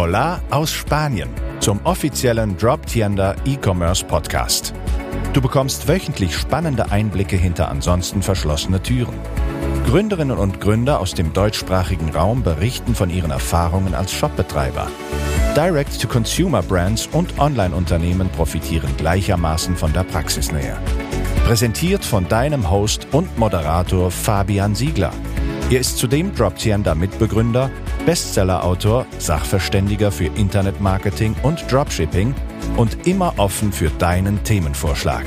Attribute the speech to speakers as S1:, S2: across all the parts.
S1: Hola aus Spanien zum offiziellen Drop Tienda E-Commerce Podcast. Du bekommst wöchentlich spannende Einblicke hinter ansonsten verschlossene Türen. Gründerinnen und Gründer aus dem deutschsprachigen Raum berichten von ihren Erfahrungen als Shopbetreiber. Direct-to-Consumer-Brands und Online-Unternehmen profitieren gleichermaßen von der Praxisnähe. Präsentiert von deinem Host und Moderator Fabian Siegler. Er ist zudem Droptiender Mitbegründer, Bestsellerautor, Sachverständiger für Internetmarketing und Dropshipping und immer offen für deinen Themenvorschlag.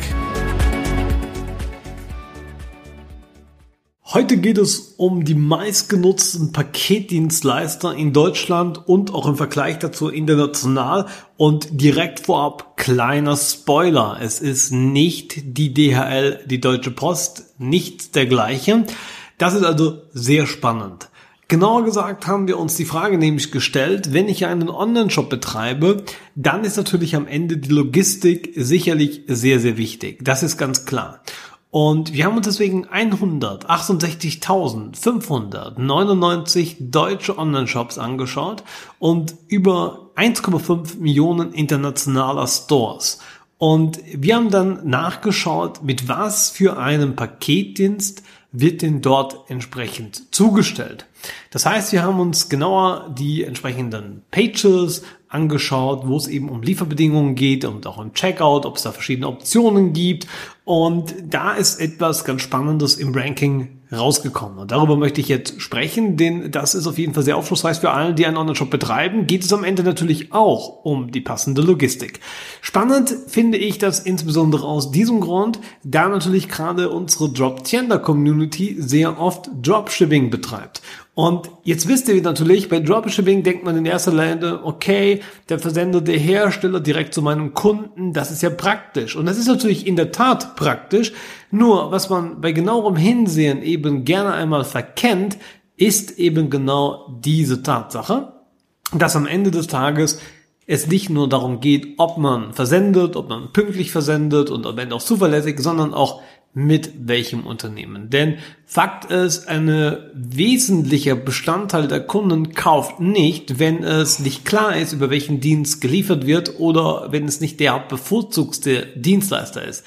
S2: Heute geht es um die meistgenutzten Paketdienstleister in Deutschland und auch im Vergleich dazu international. Und direkt vorab kleiner Spoiler. Es ist nicht die DHL, die Deutsche Post, nichts dergleichen. Das ist also sehr spannend. Genauer gesagt haben wir uns die Frage nämlich gestellt, wenn ich einen Online-Shop betreibe, dann ist natürlich am Ende die Logistik sicherlich sehr, sehr wichtig. Das ist ganz klar. Und wir haben uns deswegen 168.599 deutsche Online-Shops angeschaut und über 1,5 Millionen internationaler Stores. Und wir haben dann nachgeschaut, mit was für einem Paketdienst wird denn dort entsprechend zugestellt. Das heißt, wir haben uns genauer die entsprechenden Pages angeschaut, wo es eben um Lieferbedingungen geht und auch im Checkout, ob es da verschiedene Optionen gibt. Und da ist etwas ganz Spannendes im Ranking rausgekommen. Und darüber möchte ich jetzt sprechen, denn das ist auf jeden Fall sehr aufschlussreich für alle, die einen Online-Shop betreiben. Geht es am Ende natürlich auch um die passende Logistik. Spannend finde ich das insbesondere aus diesem Grund, da natürlich gerade unsere Drop-Tender-Community sehr oft Dropshipping betreibt. Und jetzt wisst ihr natürlich, bei Dropshipping denkt man in erster Linie, okay, der versendet der Hersteller direkt zu meinem Kunden, das ist ja praktisch. Und das ist natürlich in der Tat praktisch. Nur, was man bei genauerem Hinsehen eben gerne einmal verkennt, ist eben genau diese Tatsache, dass am Ende des Tages es nicht nur darum geht, ob man versendet, ob man pünktlich versendet und am Ende auch zuverlässig, sondern auch mit welchem Unternehmen. Denn Fakt ist, ein wesentlicher Bestandteil der Kunden kauft nicht, wenn es nicht klar ist, über welchen Dienst geliefert wird oder wenn es nicht der bevorzugste Dienstleister ist.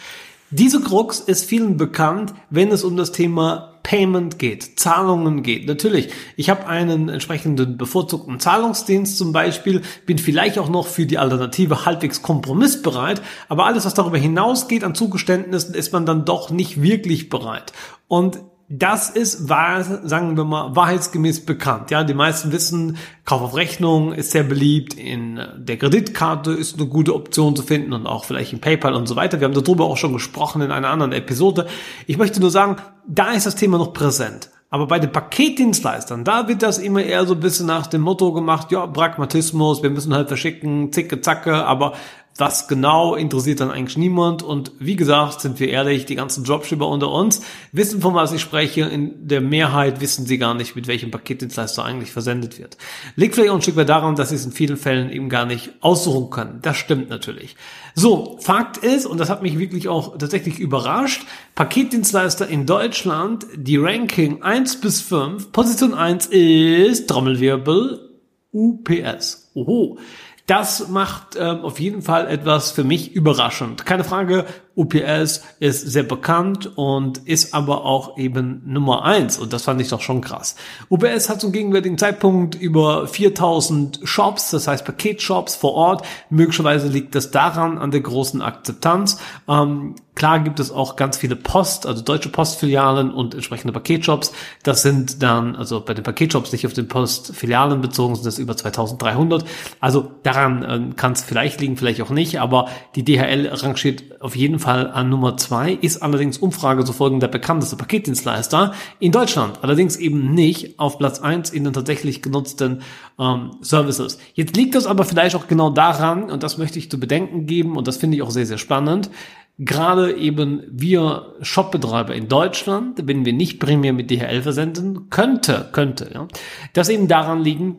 S2: Diese Krux ist vielen bekannt, wenn es um das Thema Payment geht, Zahlungen geht. Natürlich, ich habe einen entsprechenden bevorzugten Zahlungsdienst zum Beispiel, bin vielleicht auch noch für die Alternative halbwegs kompromissbereit, aber alles, was darüber hinausgeht an Zugeständnissen, ist man dann doch nicht wirklich bereit. Und das ist, sagen wir mal, wahrheitsgemäß bekannt. Ja, die meisten wissen, Kauf auf Rechnung ist sehr beliebt. In der Kreditkarte ist eine gute Option zu finden und auch vielleicht in PayPal und so weiter. Wir haben darüber auch schon gesprochen in einer anderen Episode. Ich möchte nur sagen, da ist das Thema noch präsent. Aber bei den Paketdienstleistern, da wird das immer eher so ein bisschen nach dem Motto gemacht, ja, Pragmatismus, wir müssen halt verschicken, zicke, zacke, aber was genau interessiert dann eigentlich niemand. Und wie gesagt, sind wir ehrlich, die ganzen Dropshipper unter uns wissen, von was ich spreche. In der Mehrheit wissen sie gar nicht, mit welchem Paketdienstleister eigentlich versendet wird. Liegt vielleicht auch ein Stück weit daran, dass sie es in vielen Fällen eben gar nicht aussuchen können. Das stimmt natürlich. So, Fakt ist, und das hat mich wirklich auch tatsächlich überrascht, Paketdienstleister in Deutschland, die Ranking 1 bis 5, Position 1 ist Trommelwirbel UPS. Oho. Das macht ähm, auf jeden Fall etwas für mich überraschend. Keine Frage, UPS ist sehr bekannt und ist aber auch eben Nummer eins und das fand ich doch schon krass. UPS hat zum gegenwärtigen Zeitpunkt über 4000 Shops, das heißt Paketshops vor Ort. Möglicherweise liegt das daran an der großen Akzeptanz. Ähm, klar gibt es auch ganz viele Post, also deutsche Postfilialen und entsprechende Paketshops. Das sind dann, also bei den Paketshops nicht auf den Postfilialen bezogen, sind das über 2300. Also daran äh, kann es vielleicht liegen, vielleicht auch nicht, aber die DHL rangiert auf jeden Fall Fall an Nummer zwei ist allerdings Umfrage zufolge der bekannteste Paketdienstleister in Deutschland. Allerdings eben nicht auf Platz eins in den tatsächlich genutzten ähm, Services. Jetzt liegt das aber vielleicht auch genau daran, und das möchte ich zu bedenken geben, und das finde ich auch sehr, sehr spannend, gerade eben wir Shopbetreiber in Deutschland, wenn wir nicht primär mit DHL versenden, könnte, könnte, ja, das eben daran liegen,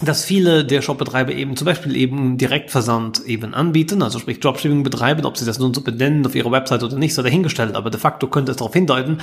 S2: dass viele der Shopbetreiber eben zum Beispiel eben Direktversand eben anbieten, also sprich Dropshipping betreiben, ob sie das nun so benennen auf ihrer Website oder nicht, sei dahingestellt, aber de facto könnte es darauf hindeuten,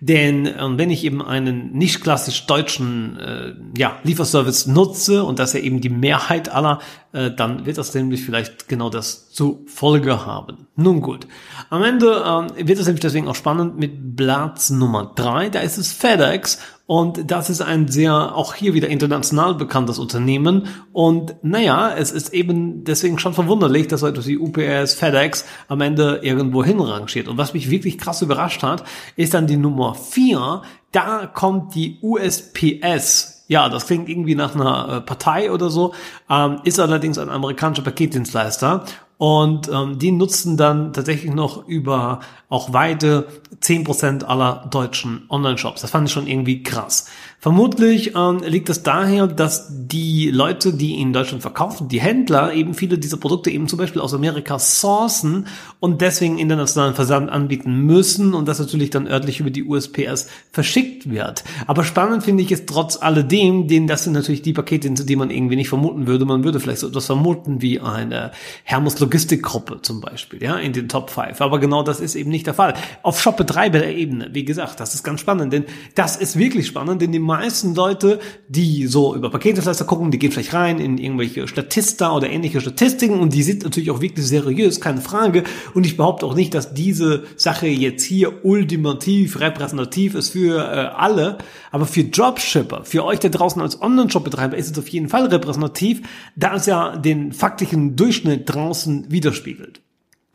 S2: denn äh, wenn ich eben einen nicht klassisch deutschen äh, ja, Lieferservice nutze und das ja eben die Mehrheit aller, äh, dann wird das nämlich vielleicht genau das zu Folge haben. Nun gut, am Ende äh, wird es nämlich deswegen auch spannend mit Platz Nummer drei, da ist es FedEx und das ist ein sehr, auch hier wieder international bekanntes Unternehmen. Und naja, es ist eben deswegen schon verwunderlich, dass etwas wie UPS, FedEx am Ende irgendwo hinrangiert. Und was mich wirklich krass überrascht hat, ist dann die Nummer vier. Da kommt die USPS. Ja, das klingt irgendwie nach einer äh, Partei oder so, ähm, ist allerdings ein amerikanischer Paketdienstleister und ähm, die nutzen dann tatsächlich noch über auch weite zehn Prozent aller deutschen Online-Shops. Das fand ich schon irgendwie krass. Vermutlich ähm, liegt es daher, dass die Leute, die in Deutschland verkaufen, die Händler eben viele dieser Produkte eben zum Beispiel aus Amerika sourcen und deswegen internationalen Versand anbieten müssen und das natürlich dann örtlich über die USPS verschickt wird. Aber spannend finde ich es trotz alledem, denn das sind natürlich die Pakete, die man irgendwie nicht vermuten würde. Man würde vielleicht so etwas vermuten wie eine Hermes Logistikgruppe zum Beispiel, ja, in den Top 5. Aber genau das ist eben nicht der Fall. Auf Shop-Betreiber-Ebene, wie gesagt, das ist ganz spannend, denn das ist wirklich spannend, denn die meisten Leute, die so über Paketdienstleister gucken, die gehen vielleicht rein in irgendwelche Statista oder ähnliche Statistiken und die sind natürlich auch wirklich seriös, keine Frage. Und ich behaupte auch nicht, dass diese Sache jetzt hier ultimativ repräsentativ ist für äh, alle, aber für Dropshipper, für euch da draußen als Online-Shop-Betreiber ist es auf jeden Fall repräsentativ, da es ja den faktischen Durchschnitt draußen widerspiegelt.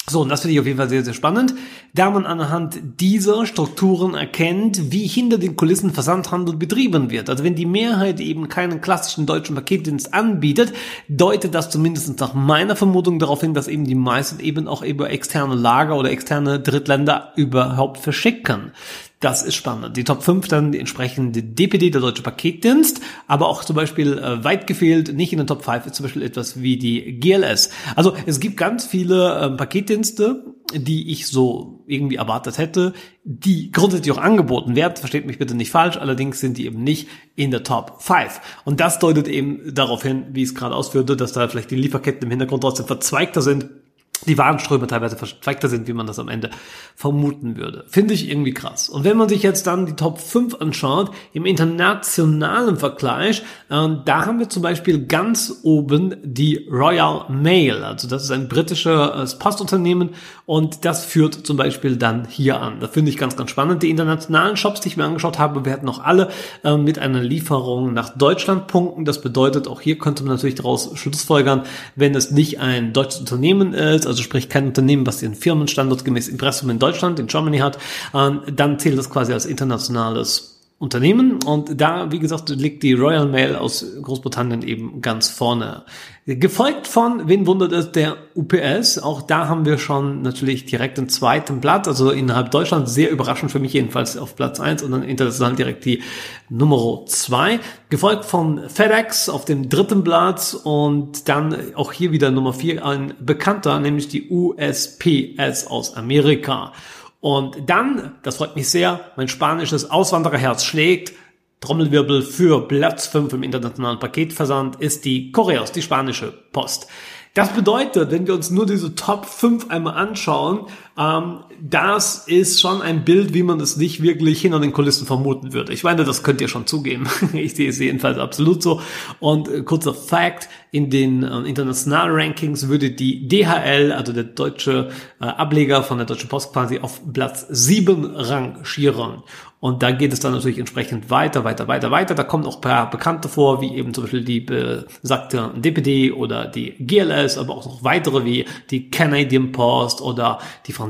S2: So, und das finde ich auf jeden Fall sehr, sehr spannend, da man anhand dieser Strukturen erkennt, wie hinter den Kulissen Versandhandel betrieben wird. Also wenn die Mehrheit eben keinen klassischen deutschen Paketdienst anbietet, deutet das zumindest nach meiner Vermutung darauf hin, dass eben die meisten eben auch über externe Lager oder externe Drittländer überhaupt verschicken. Das ist spannend. Die Top 5 dann die entsprechende DPD, der Deutsche Paketdienst, aber auch zum Beispiel äh, weit gefehlt, nicht in den Top 5 ist zum Beispiel etwas wie die GLS. Also es gibt ganz viele äh, Paketdienste, die ich so irgendwie erwartet hätte, die grundsätzlich auch angeboten werden. Versteht mich bitte nicht falsch, allerdings sind die eben nicht in der Top 5. Und das deutet eben darauf hin, wie ich es gerade ausführte, dass da vielleicht die Lieferketten im Hintergrund trotzdem verzweigter sind die Warenströme teilweise verzweigter sind, wie man das am Ende vermuten würde. Finde ich irgendwie krass. Und wenn man sich jetzt dann die Top 5 anschaut, im internationalen Vergleich, äh, da haben wir zum Beispiel ganz oben die Royal Mail. Also das ist ein britisches äh, Postunternehmen und das führt zum Beispiel dann hier an. Das finde ich ganz, ganz spannend. Die internationalen Shops, die ich mir angeschaut habe, werden noch alle äh, mit einer Lieferung nach Deutschland punkten. Das bedeutet, auch hier könnte man natürlich daraus schlussfolgern, wenn es nicht ein deutsches Unternehmen ist, also sprich kein Unternehmen, was den Firmenstandort gemäß Impressum in Deutschland, in Germany hat, ähm, dann zählt das quasi als internationales Unternehmen und da, wie gesagt, liegt die Royal Mail aus Großbritannien eben ganz vorne. Gefolgt von, wen wundert es, der UPS. Auch da haben wir schon natürlich direkt den zweiten Platz, also innerhalb Deutschland sehr überraschend für mich jedenfalls auf Platz eins und dann international direkt die Nummer zwei. Gefolgt von FedEx auf dem dritten Platz und dann auch hier wieder Nummer vier ein bekannter, nämlich die USPS aus Amerika. Und dann, das freut mich sehr, mein spanisches Auswandererherz schlägt. Trommelwirbel für Platz 5 im internationalen Paketversand ist die Koreos, die spanische Post. Das bedeutet, wenn wir uns nur diese Top 5 einmal anschauen, ähm, das ist schon ein Bild, wie man es nicht wirklich hinter den Kulissen vermuten würde. Ich meine, das könnt ihr schon zugeben. ich sehe es jedenfalls absolut so. Und äh, kurzer Fact, in den äh, internationalen Rankings würde die DHL, also der deutsche äh, Ableger von der Deutschen Post quasi auf Platz 7 rangieren. Und da geht es dann natürlich entsprechend weiter, weiter, weiter, weiter. Da kommen auch paar Bekannte vor, wie eben zum Beispiel die besagte DPD oder die GLS, aber auch noch weitere wie die Canadian Post oder die französische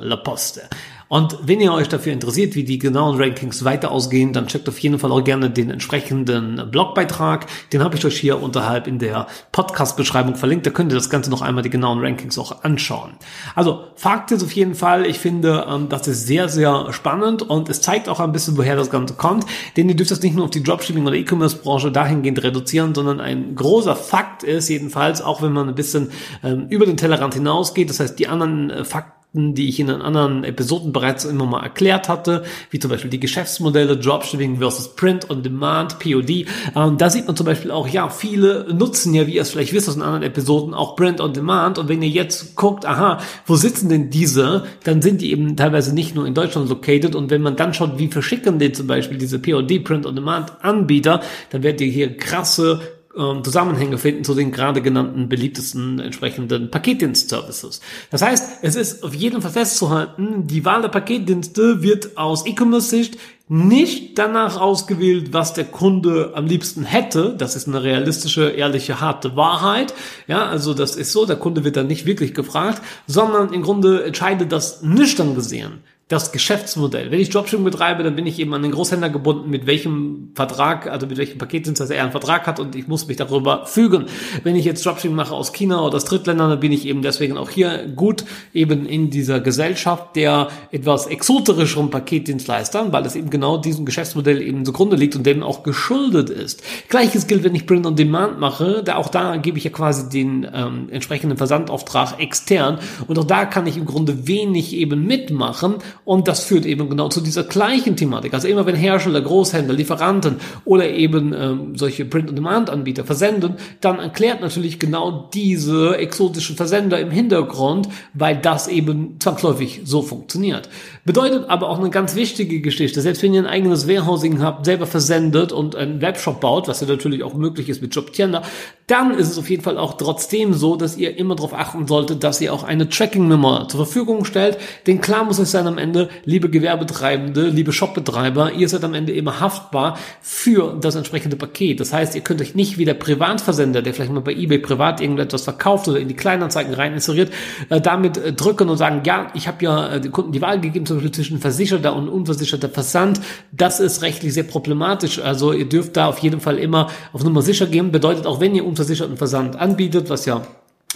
S2: La Poste. Und wenn ihr euch dafür interessiert, wie die genauen Rankings weiter ausgehen, dann checkt auf jeden Fall auch gerne den entsprechenden Blogbeitrag. Den habe ich euch hier unterhalb in der Podcast-Beschreibung verlinkt. Da könnt ihr das Ganze noch einmal die genauen Rankings auch anschauen. Also Fakt ist auf jeden Fall, ich finde, ähm, das ist sehr, sehr spannend und es zeigt auch ein bisschen, woher das Ganze kommt. Denn ihr dürft das nicht nur auf die Dropshipping- oder E-Commerce-Branche dahingehend reduzieren, sondern ein großer Fakt ist jedenfalls, auch wenn man ein bisschen ähm, über den Tellerrand hinausgeht, das heißt die anderen äh, Fakten Fakten, die ich in den anderen Episoden bereits immer mal erklärt hatte, wie zum Beispiel die Geschäftsmodelle Dropshipping versus Print on Demand, POD. Ähm, da sieht man zum Beispiel auch, ja, viele nutzen ja, wie ihr es vielleicht wisst aus den anderen Episoden, auch Print on Demand. Und wenn ihr jetzt guckt, aha, wo sitzen denn diese, dann sind die eben teilweise nicht nur in Deutschland located. Und wenn man dann schaut, wie verschicken die zum Beispiel diese POD, Print on Demand Anbieter, dann werdet ihr hier krasse ähm, Zusammenhänge finden zu den gerade genannten beliebtesten entsprechenden Paketdienst-Services. Das heißt, es ist auf jeden Fall festzuhalten, die Wahl der Paketdienste wird aus E-Commerce-Sicht nicht danach ausgewählt, was der Kunde am liebsten hätte. Das ist eine realistische, ehrliche, harte Wahrheit. Ja, also das ist so, der Kunde wird dann nicht wirklich gefragt, sondern im Grunde entscheidet das nüchtern gesehen das Geschäftsmodell. Wenn ich Dropshipping betreibe, dann bin ich eben an den Großhändler gebunden, mit welchem Vertrag, also mit welchem Paketdienst er einen Vertrag hat und ich muss mich darüber fügen. Wenn ich jetzt Dropshipping mache aus China oder aus Drittländern, dann bin ich eben deswegen auch hier gut eben in dieser Gesellschaft der etwas exoterischeren Paketdienstleistern, weil es eben genau diesem Geschäftsmodell eben zugrunde liegt und dem auch geschuldet ist. Gleiches gilt, wenn ich Print on Demand mache, da auch da gebe ich ja quasi den ähm, entsprechenden Versandauftrag extern und auch da kann ich im Grunde wenig eben mitmachen und das führt eben genau zu dieser gleichen Thematik. Also immer wenn Hersteller, Großhändler, Lieferanten oder eben ähm, solche Print-on-Demand-Anbieter versenden, dann erklärt natürlich genau diese exotischen Versender im Hintergrund, weil das eben zwangsläufig so funktioniert. Bedeutet aber auch eine ganz wichtige Geschichte. Selbst wenn ihr ein eigenes Warehousing habt, selber versendet und einen Webshop baut, was ja natürlich auch möglich ist mit Jobtiender, dann ist es auf jeden Fall auch trotzdem so, dass ihr immer darauf achten solltet, dass ihr auch eine Tracking-Nummer zur Verfügung stellt. Denn klar muss es sein am Ende, liebe Gewerbetreibende, liebe Shopbetreiber, ihr seid am Ende immer haftbar für das entsprechende Paket. Das heißt, ihr könnt euch nicht wie der Privatversender, der vielleicht mal bei eBay privat irgendetwas verkauft oder in die Kleinanzeigen rein inseriert, äh, damit äh, drücken und sagen, ja, ich habe ja äh, den Kunden die Wahl gegeben, zum Beispiel zwischen versicherter und unversicherter Versand. Das ist rechtlich sehr problematisch. Also ihr dürft da auf jeden Fall immer auf Nummer sicher gehen. Bedeutet auch, wenn ihr unversicherten Versand anbietet, was ja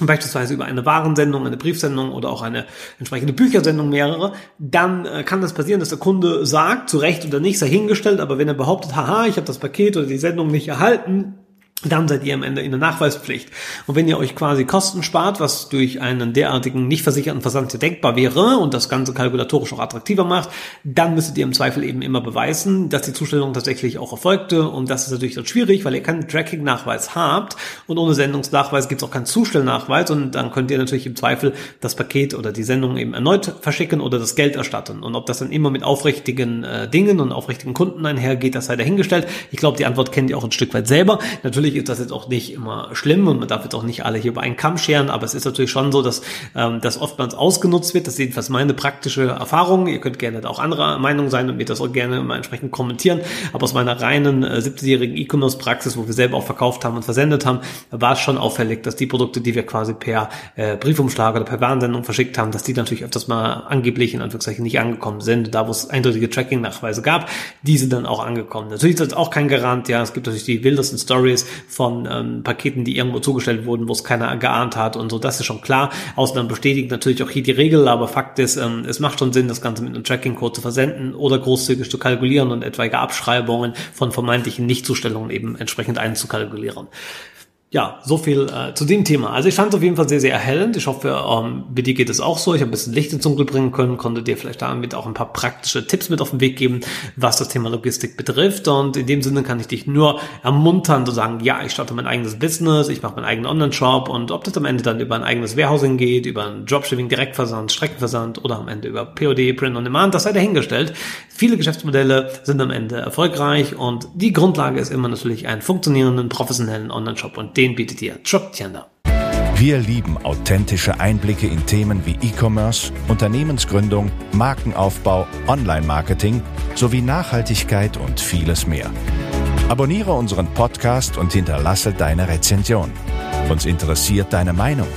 S2: beispielsweise über eine Warensendung, eine Briefsendung oder auch eine entsprechende Büchersendung mehrere, dann äh, kann das passieren, dass der Kunde sagt, zu Recht oder nicht, sei hingestellt, aber wenn er behauptet, haha, ich habe das Paket oder die Sendung nicht erhalten, dann seid ihr am Ende in der Nachweispflicht. Und wenn ihr euch quasi Kosten spart, was durch einen derartigen nicht versicherten Versand denkbar wäre und das Ganze kalkulatorisch auch attraktiver macht, dann müsstet ihr im Zweifel eben immer beweisen, dass die Zustellung tatsächlich auch erfolgte. Und das ist natürlich dann schwierig, weil ihr keinen Tracking-Nachweis habt und ohne Sendungsnachweis gibt es auch keinen Zustellnachweis und dann könnt ihr natürlich im Zweifel das Paket oder die Sendung eben erneut verschicken oder das Geld erstatten. Und ob das dann immer mit aufrichtigen äh, Dingen und aufrichtigen Kunden einhergeht, das sei dahingestellt. Ich glaube, die Antwort kennt ihr auch ein Stück weit selber. Natürlich Natürlich ist das jetzt auch nicht immer schlimm und man darf jetzt auch nicht alle hier über einen Kamm scheren, aber es ist natürlich schon so, dass ähm, das oftmals ausgenutzt wird. Das ist jedenfalls meine praktische Erfahrung. Ihr könnt gerne auch anderer Meinung sein und mir das auch gerne mal entsprechend kommentieren. Aber aus meiner reinen äh, 17-jährigen E-Commerce-Praxis, wo wir selber auch verkauft haben und versendet haben, war es schon auffällig, dass die Produkte, die wir quasi per äh, Briefumschlag oder per Warnsendung verschickt haben, dass die natürlich öfters mal angeblich in Anführungszeichen nicht angekommen sind. Da, wo es eindeutige Tracking-Nachweise gab, diese dann auch angekommen. Natürlich ist das auch kein Garant. Ja, es gibt natürlich die wildesten Stories, von ähm, Paketen, die irgendwo zugestellt wurden, wo es keiner geahnt hat und so, das ist schon klar. Ausnahmen bestätigt natürlich auch hier die Regel, aber Fakt ist, ähm, es macht schon Sinn, das Ganze mit einem Tracking-Code zu versenden oder großzügig zu kalkulieren und etwaige Abschreibungen von vermeintlichen Nichtzustellungen eben entsprechend einzukalkulieren. Ja, so viel äh, zu dem Thema. Also ich fand es auf jeden Fall sehr, sehr erhellend. Ich hoffe, ähm, bei dir geht es auch so. Ich habe ein bisschen Licht ins Dunkel bringen können, konnte dir vielleicht damit auch ein paar praktische Tipps mit auf den Weg geben, was das Thema Logistik betrifft. Und in dem Sinne kann ich dich nur ermuntern, zu sagen, ja, ich starte mein eigenes Business, ich mache meinen eigenen Online-Shop und ob das am Ende dann über ein eigenes Warehousing geht, über ein Dropshipping, Direktversand, Streckenversand oder am Ende über POD, Print on Demand, das sei dahingestellt. Viele Geschäftsmodelle sind am Ende erfolgreich und die Grundlage ist immer natürlich einen funktionierenden, professionellen Online-Shop und den bietet ihr Jobtender.
S1: Wir lieben authentische Einblicke in Themen wie E-Commerce, Unternehmensgründung, Markenaufbau, Online-Marketing sowie Nachhaltigkeit und vieles mehr. Abonniere unseren Podcast und hinterlasse deine Rezension. Uns interessiert deine Meinung.